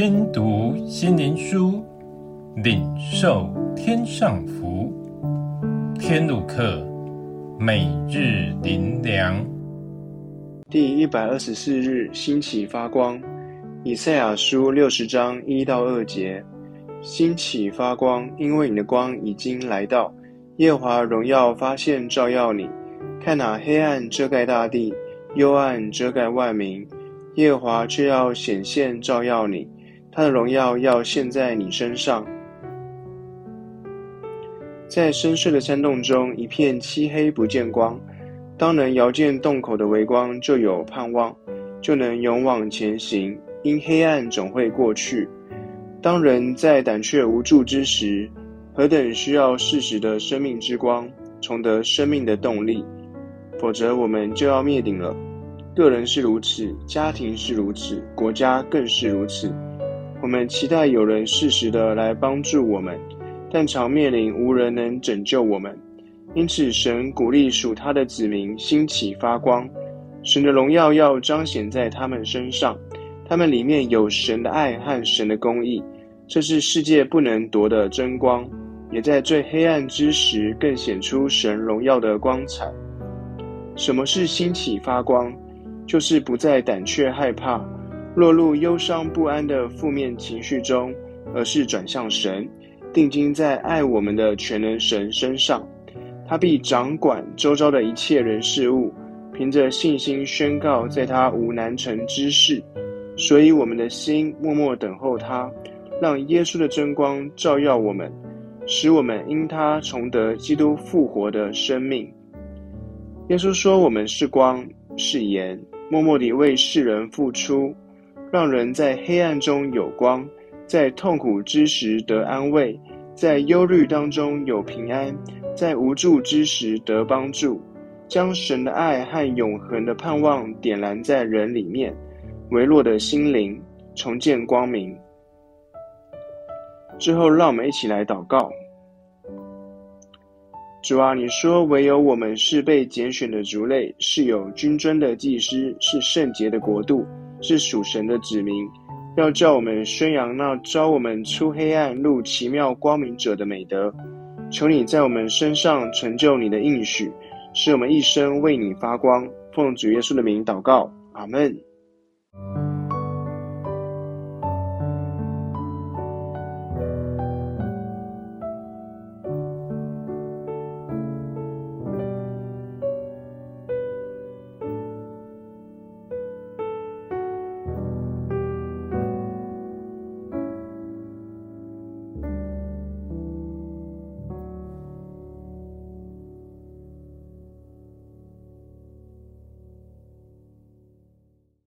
听读心灵书，领受天上福。天路客，每日灵粮。第一百二十四日，兴起发光。以赛亚书六十章一到二节：兴起发光，因为你的光已经来到，夜华荣耀发现照耀你。看那，黑暗遮盖大地，幽暗遮盖万民，夜华却要显现照耀你，他的荣耀要现在你身上。在深邃的山洞中，一片漆黑，不见光。当能遥见洞口的微光，就有盼望，就能勇往前行。因黑暗总会过去。当人在胆怯无助之时，何等需要适时的生命之光，重得生命的动力。否则，我们就要灭顶了。个人是如此，家庭是如此，国家更是如此。我们期待有人适时的来帮助我们，但常面临无人能拯救我们。因此，神鼓励属他的子民兴起发光，神的荣耀要彰显在他们身上。他们里面有神的爱和神的公义，这是世界不能夺的真光，也在最黑暗之时更显出神荣耀的光彩。什么是兴起发光？就是不再胆怯害怕，落入忧伤不安的负面情绪中，而是转向神，定睛在爱我们的全能神身上。他必掌管周遭的一切人事物，凭着信心宣告，在他无难成之事。所以，我们的心默默等候他，让耶稣的真光照耀我们，使我们因他重得基督复活的生命。耶稣说：“我们是光，是盐，默默地为世人付出，让人在黑暗中有光，在痛苦之时得安慰，在忧虑当中有平安，在无助之时得帮助，将神的爱和永恒的盼望点燃在人里面，微弱的心灵重见光明。”之后，让我们一起来祷告。主啊，你说唯有我们是被拣选的族类，是有君尊的祭司，是圣洁的国度，是属神的子民，要叫我们宣扬那招我们出黑暗入奇妙光明者的美德。求你在我们身上成就你的应许，使我们一生为你发光。奉主耶稣的名祷告，阿门。